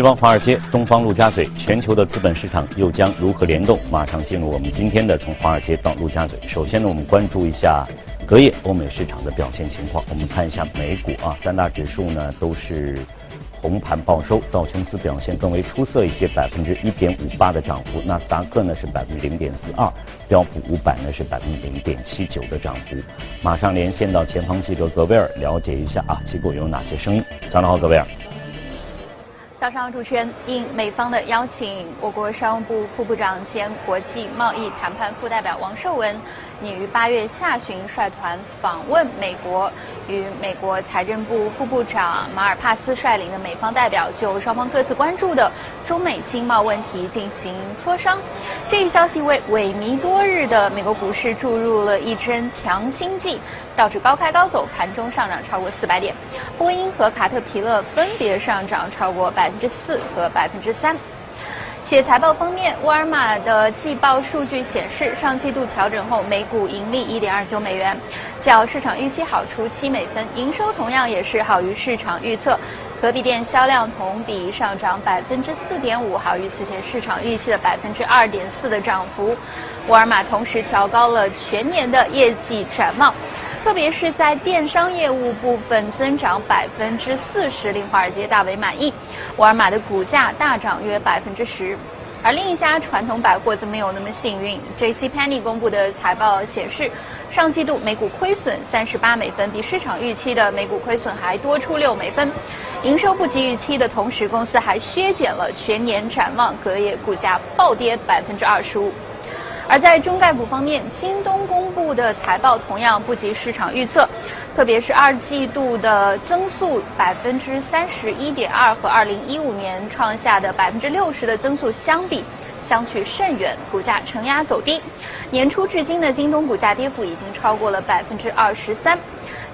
西方华尔街，东方陆家嘴，全球的资本市场又将如何联动？马上进入我们今天的从华尔街到陆家嘴。首先呢，我们关注一下隔夜欧美市场的表现情况。我们看一下美股啊，三大指数呢都是。红盘报收，道琼斯表现更为出色一些，百分之一点五八的涨幅；纳斯达克呢是百分之零点四二，标普五百呢是百分之零点七九的涨幅。马上连线到前方记者格威尔，了解一下啊，机构有哪些声音。早上好，格威尔。早上，主持人，应美方的邀请，我国商务部副部长兼国际贸易谈判副代表王受文。拟于八月下旬率团访问美国，与美国财政部副部长马尔帕斯率领的美方代表就双方各自关注的中美经贸问题进行磋商。这一消息为萎靡多日的美国股市注入了一针强心剂，道指高开高走，盘中上涨超过四百点，波音和卡特皮勒分别上涨超过百分之四和百分之三。且财报方面，沃尔玛的季报数据显示，上季度调整后每股盈利一点二九美元，较市场预期好出七美分，营收同样也是好于市场预测。可比店销量同比上涨百分之四点五，好于此前市场预期的百分之二点四的涨幅。沃尔玛同时调高了全年的业绩展望。特别是在电商业务部分增长百分之四十，令华尔街大为满意。沃尔玛的股价大涨约百分之十，而另一家传统百货则没有那么幸运。J.C. Penny 公布的财报显示，上季度每股亏损三十八美分，比市场预期的每股亏损还多出六美分。营收不及预期的同时，公司还削减了全年展望，隔夜股价暴跌百分之二十五。而在中概股方面，京东公布的财报同样不及市场预测，特别是二季度的增速百分之三十一点二和二零一五年创下的百分之六十的增速相比，相去甚远，股价承压走低。年初至今的京东股价跌幅已经超过了百分之二十三。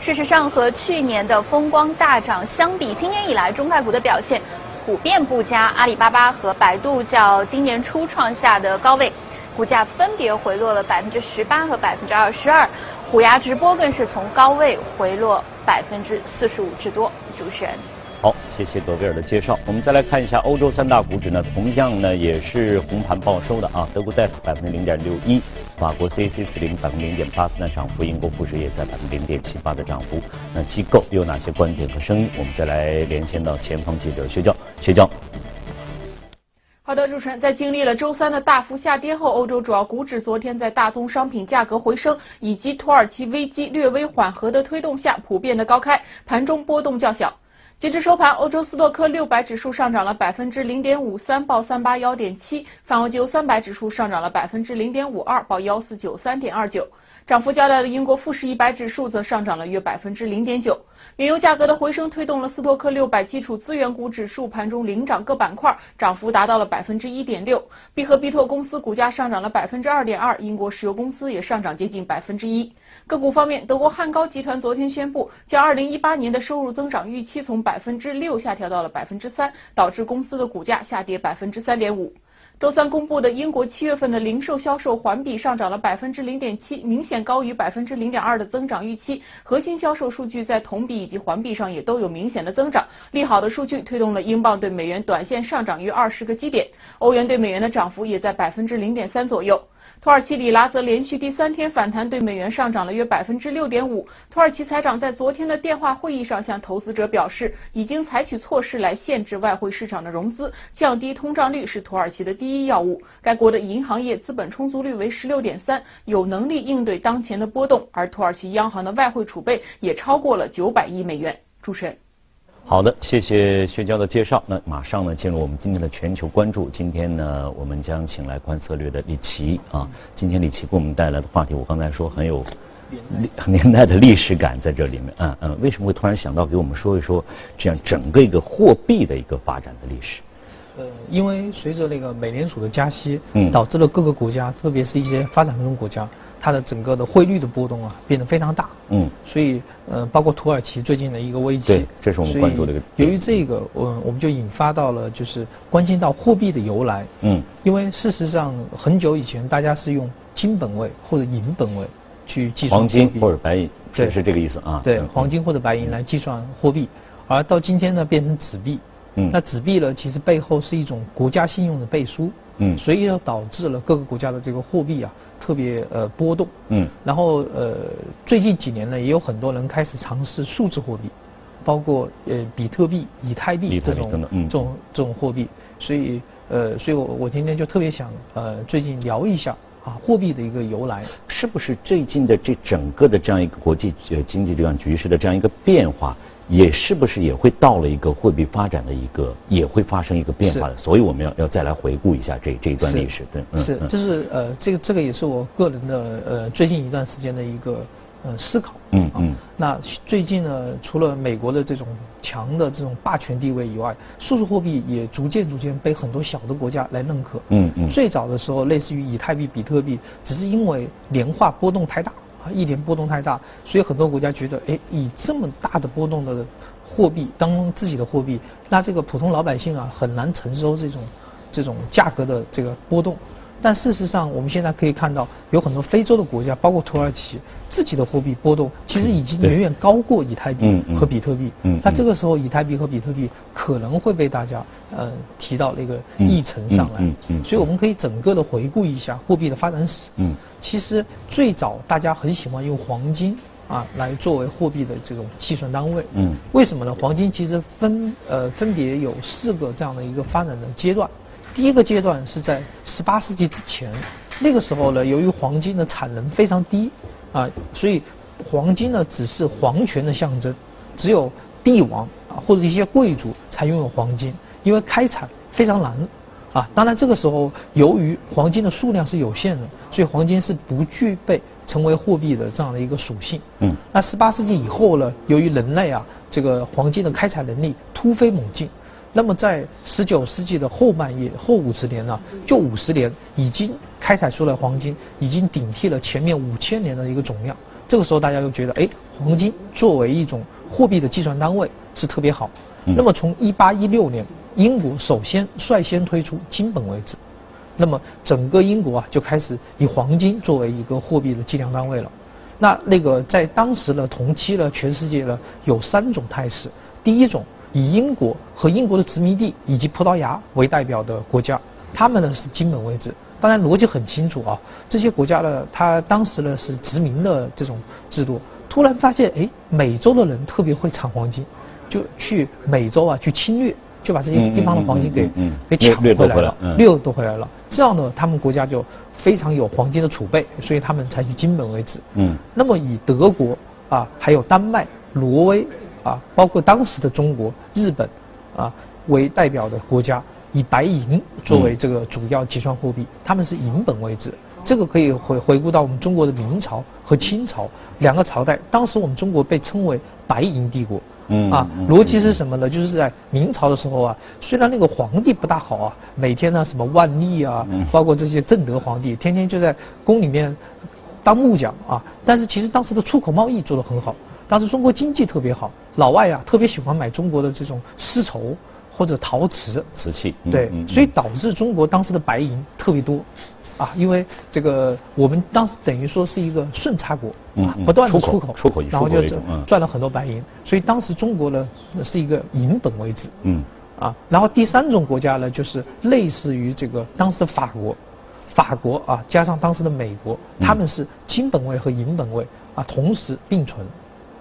事实上，和去年的风光大涨相比，今年以来中概股的表现普遍不佳。阿里巴巴和百度较今年初创下的高位。股价分别回落了百分之十八和百分之二十二，虎牙直播更是从高位回落百分之四十五之多。主持人，好，谢谢德贝尔的介绍。我们再来看一下欧洲三大股指呢，同样呢也是红盘报收的啊。德国 DAX 百分之零点六一，法国 CAC 四零百分之零点八四的涨幅，英国富时也在百分之零点七八的涨幅。那机构有哪些观点和声音？我们再来连线到前方记者薛娇，薛娇。好的，主持人，在经历了周三的大幅下跌后，欧洲主要股指昨天在大宗商品价格回升以及土耳其危机略微缓和的推动下，普遍的高开，盘中波动较小。截至收盘，欧洲斯托克六百指数上涨了百分之零点五三，报三八幺点七；泛欧欧三百指数上涨了百分之零点五二，报幺四九三点二九。涨幅较大的英国富时一百指数则上涨了约百分之零点九。原油价格的回升推动了斯托克六百基础资源股指数盘中领涨各板块，涨幅达到了百分之一点六。必和必拓公司股价上涨了百分之二点二，英国石油公司也上涨接近百分之一。个股方面，德国汉高集团昨天宣布，将二零一八年的收入增长预期从百分之六下调到了百分之三，导致公司的股价下跌百分之三点五。周三公布的英国七月份的零售销售环比上涨了百分之零点七，明显高于百分之零点二的增长预期。核心销售数据在同比以及环比上也都有明显的增长。利好的数据推动了英镑对美元短线上涨约二十个基点，欧元对美元的涨幅也在百分之零点三左右。土耳其里拉则连续第三天反弹，对美元上涨了约百分之六点五。土耳其财长在昨天的电话会议上向投资者表示，已经采取措施来限制外汇市场的融资，降低通胀率是土耳其的第一要务。该国的银行业资本充足率为十六点三，有能力应对当前的波动。而土耳其央行的外汇储备也超过了九百亿美元。主持人。好的，谢谢薛娇的介绍。那马上呢，进入我们今天的全球关注。今天呢，我们将请来观策略的李琦啊。今天李琦给我们带来的话题，我刚才说很有年代的历史感在这里面。嗯嗯，为什么会突然想到给我们说一说这样整个一个货币的一个发展的历史？呃，因为随着那个美联储的加息，嗯，导致了各个国家，特别是一些发展中国家。它的整个的汇率的波动啊，变得非常大。嗯，所以呃，包括土耳其最近的一个危机，对，这是我们关注的一个。由于这个，我我们就引发到了就是关心到货币的由来。嗯，因为事实上很久以前大家是用金本位或者银本位去计算黄金或者白银，对，是这个意思啊。对，黄金或者白银来计算货币，而到今天呢变成纸币，嗯，那纸币呢，其实背后是一种国家信用的背书。嗯，所以要导致了各个国家的这个货币啊特别呃波动。嗯，然后呃最近几年呢，也有很多人开始尝试数字货币，包括呃比特币、以太币这种这种这种货币。所以呃，所以我我今天就特别想呃最近聊一下啊货币的一个由来，是不是最近的这整个的这样一个国际呃经济这样局势的这样一个变化？也是不是也会到了一个货币发展的一个，也会发生一个变化的，所以我们要要再来回顾一下这这一段历史，对，是，这是呃，这个这个也是我个人的呃最近一段时间的一个呃思考，嗯嗯，那最近呢，除了美国的这种强的这种霸权地位以外，数字货币也逐渐逐渐被很多小的国家来认可，嗯嗯，最早的时候，类似于以太币、比特币，只是因为年化波动太大。一年波动太大，所以很多国家觉得，哎，以这么大的波动的货币当自己的货币，那这个普通老百姓啊很难承受这种这种价格的这个波动。但事实上，我们现在可以看到，有很多非洲的国家，包括土耳其，自己的货币波动其实已经远远高过以太币和比特币。那这个时候，以太币和比特币可能会被大家呃提到那个议程上来。所以我们可以整个的回顾一下货币的发展史。其实最早大家很喜欢用黄金啊来作为货币的这种计算单位。为什么呢？黄金其实分呃分别有四个这样的一个发展的阶段。第一个阶段是在十八世纪之前，那个时候呢，由于黄金的产能非常低，啊，所以黄金呢只是皇权的象征，只有帝王啊或者一些贵族才拥有黄金，因为开采非常难，啊，当然这个时候由于黄金的数量是有限的，所以黄金是不具备成为货币的这样的一个属性。嗯。那十八世纪以后呢，由于人类啊这个黄金的开采能力突飞猛进。那么在十九世纪的后半叶后五十年呢，就五十年已经开采出来黄金，已经顶替了前面五千年的一个总量。这个时候大家就觉得，哎，黄金作为一种货币的计算单位是特别好。那么从一八一六年，英国首先率先推出金本位制，那么整个英国啊就开始以黄金作为一个货币的计量单位了。那那个在当时的同期呢，全世界呢有三种态势，第一种。以英国和英国的殖民地以及葡萄牙为代表的国家，他们呢是金本位制。当然逻辑很清楚啊，这些国家呢，他当时呢是殖民的这种制度。突然发现，哎，美洲的人特别会产黄金，就去美洲啊去侵略，就把这些地方的黄金给给抢回来了，掠夺回来了。这样呢，他们国家就非常有黄金的储备，所以他们采取金本位制。嗯。那么以德国啊，还有丹麦、挪威。啊，包括当时的中国、日本，啊为代表的国家，以白银作为这个主要结算货币，他们是银本位制。这个可以回回顾到我们中国的明朝和清朝两个朝代，当时我们中国被称为白银帝国。嗯啊，逻辑是什么呢？就是在明朝的时候啊，虽然那个皇帝不大好啊，每天呢什么万历啊，包括这些正德皇帝，天天就在宫里面当木匠啊，但是其实当时的出口贸易做得很好。当时中国经济特别好，老外啊特别喜欢买中国的这种丝绸或者陶瓷。瓷器，对，所以导致中国当时的白银特别多，啊，因为这个我们当时等于说是一个顺差国，啊，不断的出口，出口，然后就赚了很多白银，所以当时中国呢是一个银本位制，嗯，啊，然后第三种国家呢就是类似于这个当时的法国，法国啊加上当时的美国，他们是金本位和银本位啊同时并存。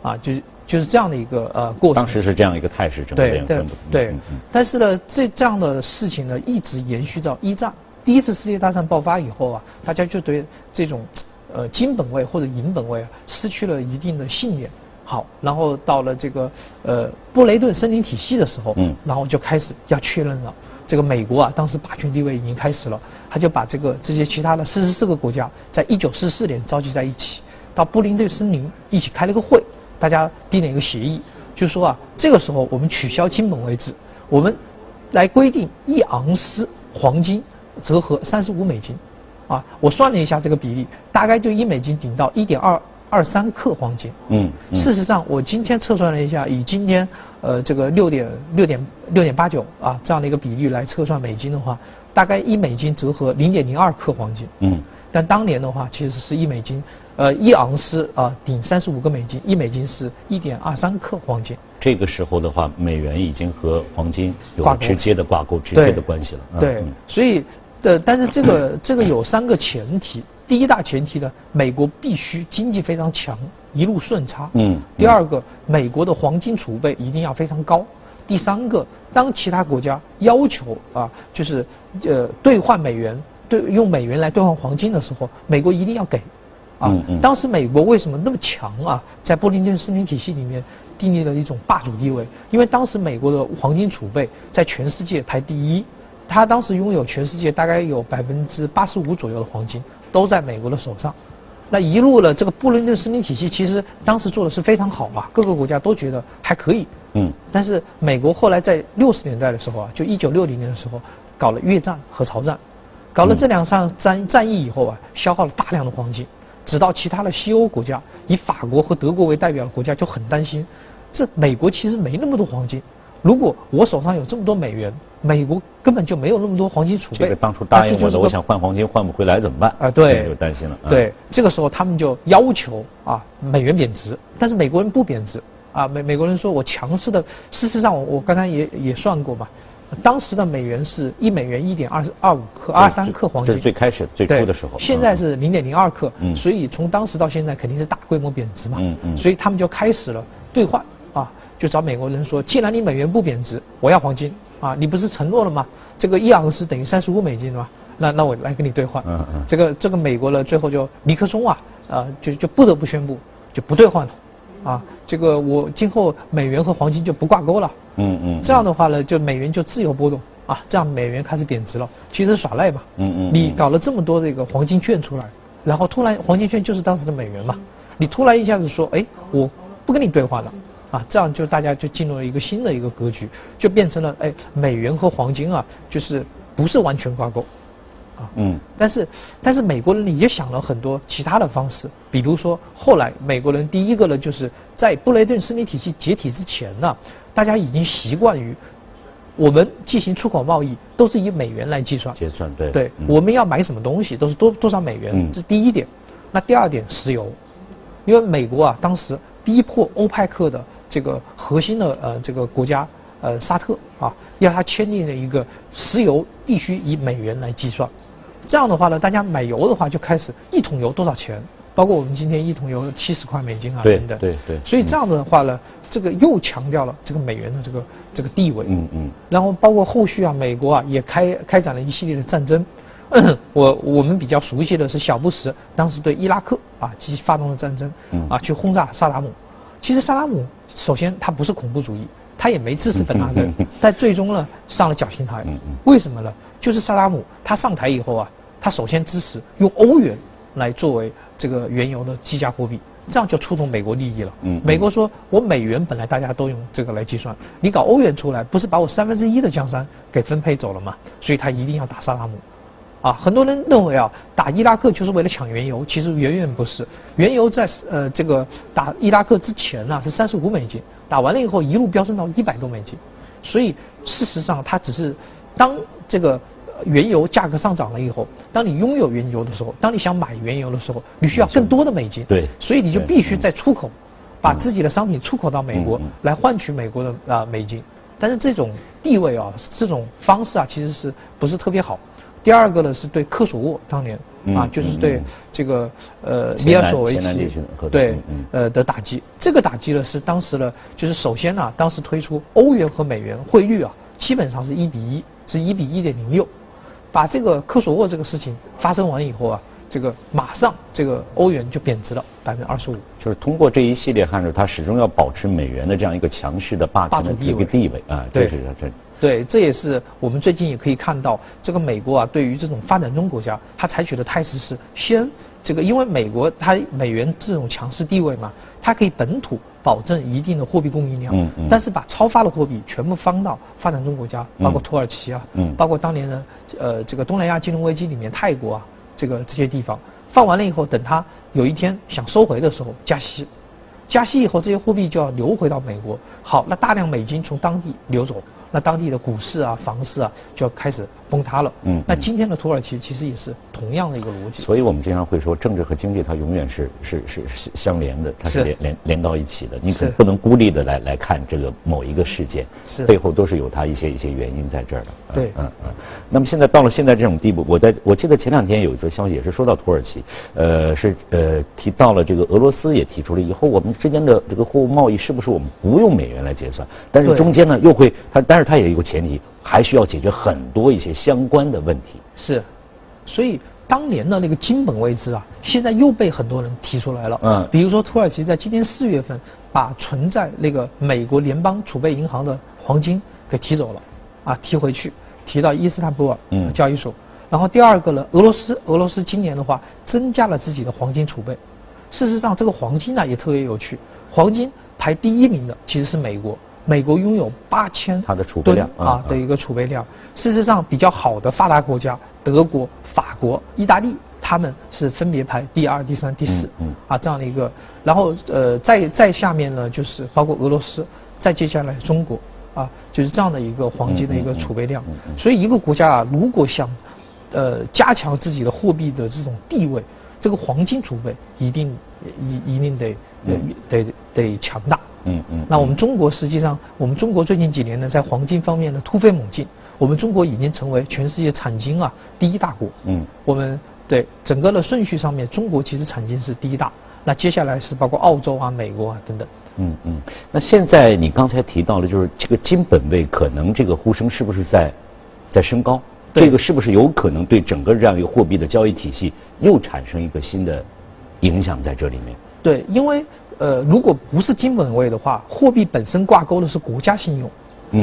啊，就是就是这样的一个呃过程。当时是这样一个态势，整个对对对。但是呢，这这样的事情呢，一直延续到一战，第一次世界大战爆发以后啊，大家就对这种呃金本位或者银本位啊失去了一定的信念。好，然后到了这个呃布雷顿森林体系的时候，嗯，然后就开始要确认了。这个美国啊，当时霸权地位已经开始了，他就把这个这些其他的四十四个国家，在一九四四年召集在一起，到布林顿森林一起开了个会。大家订了一个协议，就说啊，这个时候我们取消金本位制，我们来规定一盎司黄金折合三十五美金，啊，我算了一下这个比例，大概就一美金顶到一点二二三克黄金。嗯。事实上，我今天测算了一下，以今天呃这个六点六点六点八九啊这样的一个比例来测算美金的话，大概一美金折合零点零二克黄金。嗯。但当年的话其实是一美金，呃，一盎司啊顶三十五个美金，一美金是一点二三克黄金。这个时候的话，美元已经和黄金有直接的挂钩、直接的关系了。对，所以呃，但是这个这个有三个前提。第一大前提呢，美国必须经济非常强，一路顺差。嗯。第二个，美国的黄金储备一定要非常高。第三个，当其他国家要求啊，就是呃兑换美元，对用美元来兑换黄金的时候，美国一定要给。啊。嗯嗯。当时美国为什么那么强啊？在布林顿森林体系里面订立了一种霸主地位，因为当时美国的黄金储备在全世界排第一，他当时拥有全世界大概有百分之八十五左右的黄金。都在美国的手上，那一路呢？这个布林顿森林体系其实当时做的是非常好嘛，各个国家都觉得还可以。嗯。但是美国后来在六十年代的时候啊，就一九六零年的时候，搞了越战和朝战，搞了这两场战战役以后啊，消耗了大量的黄金，直到其他的西欧国家，以法国和德国为代表的国家就很担心，这美国其实没那么多黄金。如果我手上有这么多美元，美国根本就没有那么多黄金储备。这个当初答应我的，我想换黄金换不回来怎么办？啊，对，就担心了。对，这个时候他们就要求啊，美元贬值，但是美国人不贬值啊，美美国人说我强势的，事实上我我刚才也也算过嘛，当时的美元是一美元一点二二五克二三克黄金，最开始最初的时候。现在是零点零二克，所以从当时到现在肯定是大规模贬值嘛，嗯嗯，所以他们就开始了兑换啊。就找美国人说，既然你美元不贬值，我要黄金啊！你不是承诺了吗？这个一盎司等于三十五美金对吧？那那我来跟你兑换。这个这个美国呢，最后就尼克松啊，啊就就不得不宣布就不兑换了，啊，这个我今后美元和黄金就不挂钩了。嗯嗯。这样的话呢，就美元就自由波动啊，这样美元开始贬值了。其实耍赖嘛。嗯嗯。你搞了这么多这个黄金券出来，然后突然黄金券就是当时的美元嘛，你突然一下子说，哎，我不跟你兑换了。啊，这样就大家就进入了一个新的一个格局，就变成了哎，美元和黄金啊，就是不是完全挂钩，啊，嗯，但是但是美国人也想了很多其他的方式，比如说后来美国人第一个呢，就是在布雷顿森林体系解体之前呢，大家已经习惯于我们进行出口贸易都是以美元来计算，结算对，对，我们要买什么东西都是多多少美元，这是第一点。那第二点，石油，因为美国啊当时逼迫欧派克的。这个核心的呃这个国家呃沙特啊，要他签订了一个石油必须以美元来计算，这样的话呢，大家买油的话就开始一桶油多少钱？包括我们今天一桶油七十块美金啊等等。对对。所以这样的话呢，这个又强调了这个美元的这个这个地位。嗯嗯。然后包括后续啊，美国啊也开开展了一系列的战争。我我们比较熟悉的是小布什当时对伊拉克啊及发动了战争，啊去轰炸萨达姆。其实萨达姆。首先，他不是恐怖主义，他也没支持本拉登，但最终呢上了绞刑台。为什么呢？就是萨达姆他上台以后啊，他首先支持用欧元来作为这个原油的计价货币，这样就触动美国利益了。美国说我美元本来大家都用这个来计算，你搞欧元出来，不是把我三分之一的江山给分配走了吗？所以他一定要打萨达姆。啊，很多人认为啊，打伊拉克就是为了抢原油，其实远远不是。原油在呃这个打伊拉克之前呢是三十五美金，打完了以后一路飙升到一百多美金，所以事实上它只是当这个原油价格上涨了以后，当你拥有原油的时候，当你想买原油的时候，你需要更多的美金，对，所以你就必须在出口，把自己的商品出口到美国来换取美国的啊美金，但是这种地位啊，这种方式啊，其实是不是特别好？第二个呢，是对科索沃当年啊，就是对这个呃米尔索维奇对呃的打击。这个打击呢，是当时呢，就是首先呢，当时推出欧元和美元汇率啊，基本上是一比一，是一比一点零六。把这个科索沃这个事情发生完以后啊，这个马上这个欧元就贬值了百分之二十五。就是通过这一系列汉字，它始终要保持美元的这样一个强势的霸权的一个地位啊，这是这。对，这也是我们最近也可以看到，这个美国啊，对于这种发展中国家，它采取的态势是先这个，因为美国它美元这种强势地位嘛，它可以本土保证一定的货币供应量，嗯嗯，但是把超发的货币全部放到发展中国家，包括土耳其啊，嗯，包括当年的呃这个东南亚金融危机里面泰国啊，这个这些地方放完了。以后，等它有一天想收回的时候加息，加息以后这些货币就要流回到美国，好，那大量美金从当地流走。那当地的股市啊、房市啊就要开始崩塌了。嗯，那今天的土耳其其实也是同样的一个逻辑。所以我们经常会说，政治和经济它永远是是是是相连的，它是连连连到一起的。你可不能孤立的来来看这个某一个事件，是背后都是有它一些一些原因在这儿的。对，嗯嗯。那么现在到了现在这种地步，我在我记得前两天有一则消息也是说到土耳其，呃，是呃提到了这个俄罗斯也提出了以后我们之间的这个货物贸易是不是我们不用美元来结算？但是中间呢又会它，但是它也有个前提，还需要解决很多一些相关的问题。是，所以当年的那个金本位制啊，现在又被很多人提出来了。嗯。比如说土耳其在今年四月份把存在那个美国联邦储备银行的黄金给提走了，啊，提回去，提到伊斯坦布尔交易所。然后第二个呢，俄罗斯，俄罗斯今年的话增加了自己的黄金储备。事实上，这个黄金呢也特别有趣，黄金排第一名的其实是美国。美国拥有八千它的储备量啊的一个储备量。事实上，比较好的发达国家，德国、法国、意大利，他们是分别排第二、第三、第四啊这样的一个。然后呃，再再下面呢，就是包括俄罗斯，再接下来中国啊，就是这样的一个黄金的一个储备量。所以一个国家啊，如果想呃加强自己的货币的这种地位，这个黄金储备一定一一定得得得强大。嗯嗯，那我们中国实际上，我们中国最近几年呢，在黄金方面呢突飞猛进。我们中国已经成为全世界产金啊第一大国。嗯，我们对整个的顺序上面，中国其实产金是第一大。那接下来是包括澳洲啊、美国啊等等。嗯嗯，那现在你刚才提到了，就是这个金本位可能这个呼声是不是在在升高？这个是不是有可能对整个这样一个货币的交易体系又产生一个新的影响在这里面？对，因为。呃，如果不是金本位的话，货币本身挂钩的是国家信用，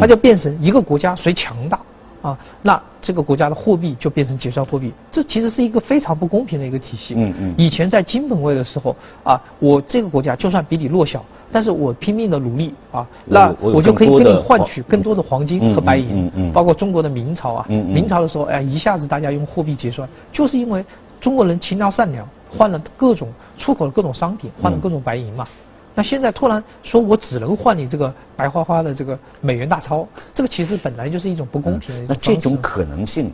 它就变成一个国家谁强大啊，那这个国家的货币就变成结算货币，这其实是一个非常不公平的一个体系。嗯嗯。以前在金本位的时候啊，我这个国家就算比你弱小，但是我拼命的努力啊，那我就可以跟你换取更多的黄金和白银。嗯嗯。包括中国的明朝啊，明朝的时候，哎，一下子大家用货币结算，就是因为中国人勤劳善良。换了各种出口的各种商品，换了各种白银嘛。那现在突然说我只能换你这个白花花的这个美元大钞，这个其实本来就是一种不公平的。那这种可能性，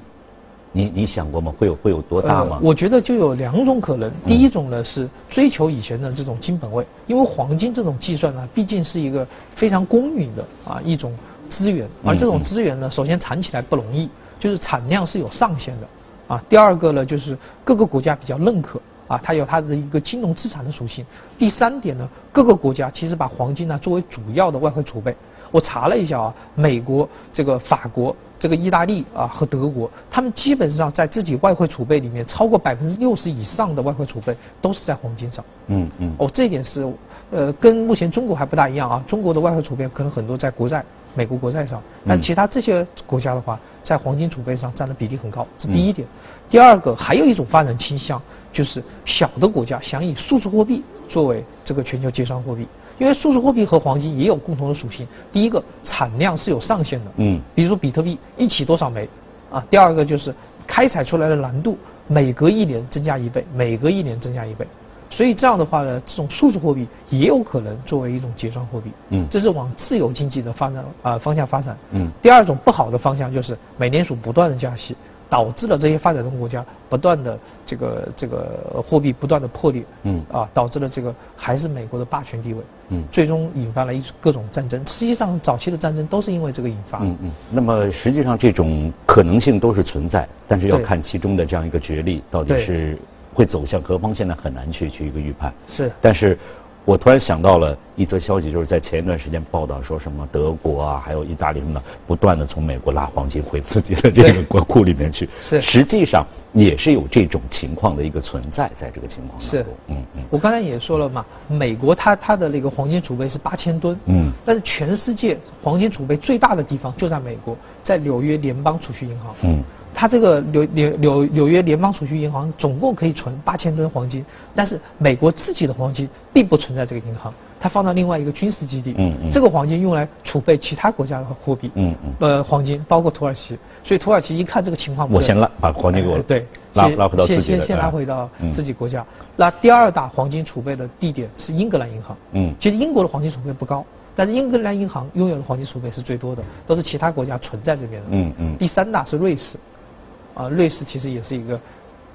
你你想过吗？会有会有多大吗？我觉得就有两种可能。第一种呢是追求以前的这种金本位，因为黄金这种计算呢，毕竟是一个非常公允的啊一种资源，而这种资源呢，首先产起来不容易，就是产量是有上限的啊。第二个呢，就是各个国家比较认可。啊，它有它的一个金融资产的属性。第三点呢，各个国家其实把黄金呢作为主要的外汇储备。我查了一下啊，美国、这个法国、这个意大利啊和德国，他们基本上在自己外汇储备里面，超过百分之六十以上的外汇储备都是在黄金上。嗯嗯。哦，这一点是，呃，跟目前中国还不大一样啊。中国的外汇储备可能很多在国债。美国国债上，但其他这些国家的话，在黄金储备上占的比例很高，这第一点。第二个，还有一种发展倾向，就是小的国家想以数字货币作为这个全球结算货币，因为数字货币和黄金也有共同的属性。第一个，产量是有上限的，嗯，比如说比特币一起多少枚，啊。第二个就是开采出来的难度，每隔一年增加一倍，每隔一年增加一倍。所以这样的话呢，这种数字货币也有可能作为一种结算货币。嗯，这是往自由经济的发展啊方向发展。嗯，第二种不好的方向就是美联储不断的加息，导致了这些发展中国家不断的这个这个货币不断的破裂。嗯，啊，导致了这个还是美国的霸权地位。嗯，最终引发了一各种战争。实际上，早期的战争都是因为这个引发。嗯嗯。那么实际上这种可能性都是存在，但是要看其中的这样一个角力到底是。会走向何方？现在很难去去一个预判。是，但是，我突然想到了一则消息，就是在前一段时间报道说什么德国啊，还有意大利什么的，不断的从美国拉黄金回自己的这个国库里面去。是，实际上也是有这种情况的一个存在，在这个情况是，嗯嗯。我刚才也说了嘛，美国它它的那个黄金储备是八千吨。嗯。但是全世界黄金储备最大的地方就在美国，在纽约联邦储蓄银行。嗯。它这个纽纽纽纽约联邦储蓄银行总共可以存八千吨黄金，但是美国自己的黄金并不存在这个银行，它放到另外一个军事基地。嗯嗯。这个黄金用来储备其他国家的货币。嗯嗯。呃，黄金包括土耳其，所以土耳其一看这个情况，我先拉把黄金给我对拉拉回到自己先先拉回到自己国家。那第二大黄金储备的地点是英格兰银行。嗯。其实英国的黄金储备不高。但是英格兰银行拥有的黄金储备是最多的，都是其他国家存在这边的。嗯嗯。第三大是瑞士，啊，瑞士其实也是一个，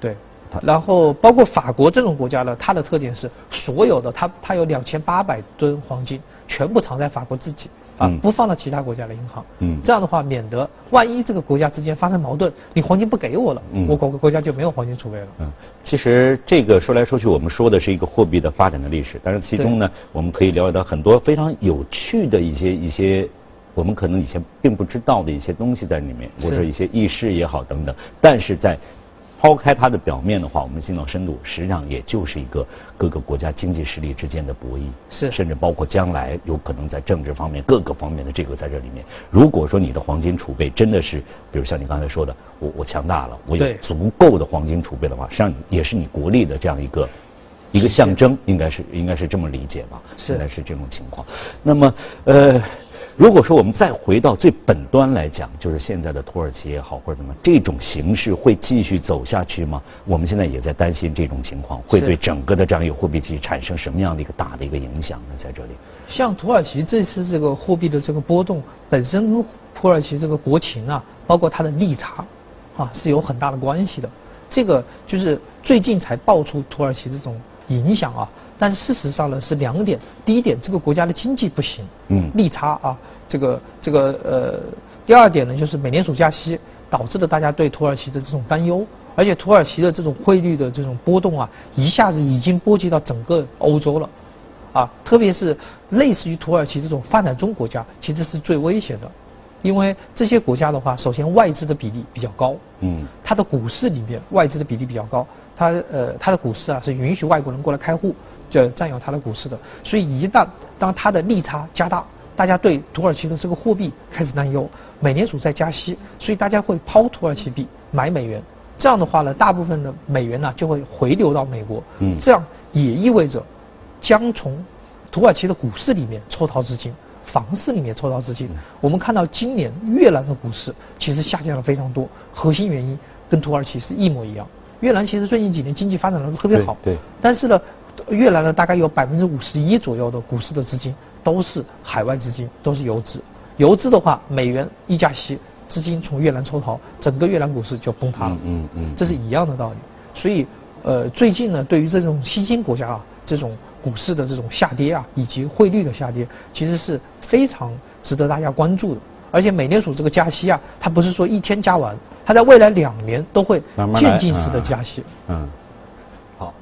对。然后包括法国这种国家呢，它的特点是所有的它它有两千八百吨黄金，全部藏在法国自己。啊，不放到其他国家的银行，嗯，这样的话，免得万一这个国家之间发生矛盾，你黄金不给我了，嗯，我国国家就没有黄金储备了。嗯，其实这个说来说去，我们说的是一个货币的发展的历史，但是其中呢，我们可以了解到很多非常有趣的一些一些，我们可能以前并不知道的一些东西在里面，或者一些意识也好等等，但是在。抛开它的表面的话，我们进到深度，实际上也就是一个各个国家经济实力之间的博弈，是，甚至包括将来有可能在政治方面各个方面的这个在这里面。如果说你的黄金储备真的是，比如像你刚才说的，我我强大了，我有足够的黄金储备的话，实际上也是你国力的这样一个一个象征，应该是应该是这么理解吧？现在，是这种情况。那么，呃。如果说我们再回到最本端来讲，就是现在的土耳其也好，或者怎么，这种形势会继续走下去吗？我们现在也在担心这种情况会对整个的这样一个货币体系产生什么样的一个大的一个影响呢？在这里，像土耳其这次这个货币的这个波动，本身跟土耳其这个国情啊，包括它的利差啊，是有很大的关系的。这个就是最近才爆出土耳其这种影响啊。但是事实上呢是两点，第一点这个国家的经济不行，嗯，利差啊，这个这个呃，第二点呢就是美联储加息导致了大家对土耳其的这种担忧，而且土耳其的这种汇率的这种波动啊，一下子已经波及到整个欧洲了，啊，特别是类似于土耳其这种发展中国家，其实是最危险的，因为这些国家的话，首先外资的比例比较高，嗯，它的股市里面外资的比例比较高，它呃它的股市啊是允许外国人过来开户。就占有它的股市的，所以一旦当它的利差加大，大家对土耳其的这个货币开始担忧，美联储在加息，所以大家会抛土耳其币买美元，这样的话呢，大部分的美元呢就会回流到美国，嗯，这样也意味着将从土耳其的股市里面抽逃资金，房市里面抽逃资金。我们看到今年越南的股市其实下降了非常多，核心原因跟土耳其是一模一样。越南其实最近几年经济发展的特别好，对，但是呢。越南呢，大概有百分之五十一左右的股市的资金都是海外资金，都是游资。游资的话，美元一加息，资金从越南抽逃，整个越南股市就崩塌了。嗯嗯，这是一样的道理。所以，呃，最近呢，对于这种新兴国家啊，这种股市的这种下跌啊，以及汇率的下跌，其实是非常值得大家关注的。而且，美联储这个加息啊，它不是说一天加完，它在未来两年都会渐进式的加息。嗯，好。